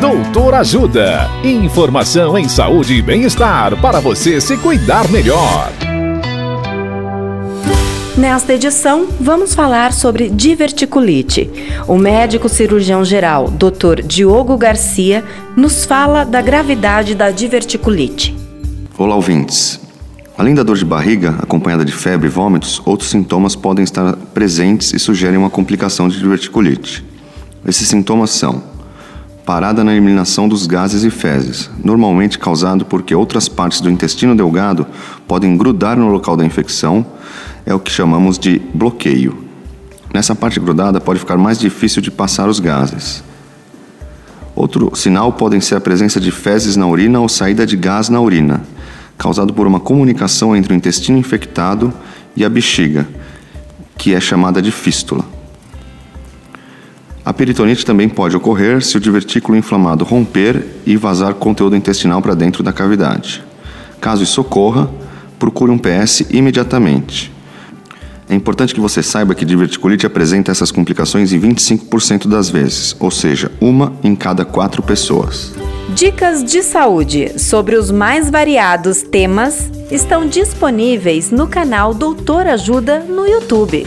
Doutor Ajuda. Informação em saúde e bem-estar para você se cuidar melhor. Nesta edição, vamos falar sobre diverticulite. O médico cirurgião geral, Dr. Diogo Garcia, nos fala da gravidade da diverticulite. Olá, ouvintes. Além da dor de barriga, acompanhada de febre e vômitos, outros sintomas podem estar presentes e sugerem uma complicação de diverticulite. Esses sintomas são parada na eliminação dos gases e fezes, normalmente causado porque outras partes do intestino delgado podem grudar no local da infecção, é o que chamamos de bloqueio. Nessa parte grudada pode ficar mais difícil de passar os gases. Outro sinal podem ser a presença de fezes na urina ou saída de gás na urina, causado por uma comunicação entre o intestino infectado e a bexiga, que é chamada de fístula. A peritonite também pode ocorrer se o divertículo inflamado romper e vazar conteúdo intestinal para dentro da cavidade. Caso isso ocorra, procure um PS imediatamente. É importante que você saiba que diverticulite apresenta essas complicações em 25% das vezes, ou seja, uma em cada quatro pessoas. Dicas de saúde sobre os mais variados temas estão disponíveis no canal Doutor Ajuda no YouTube.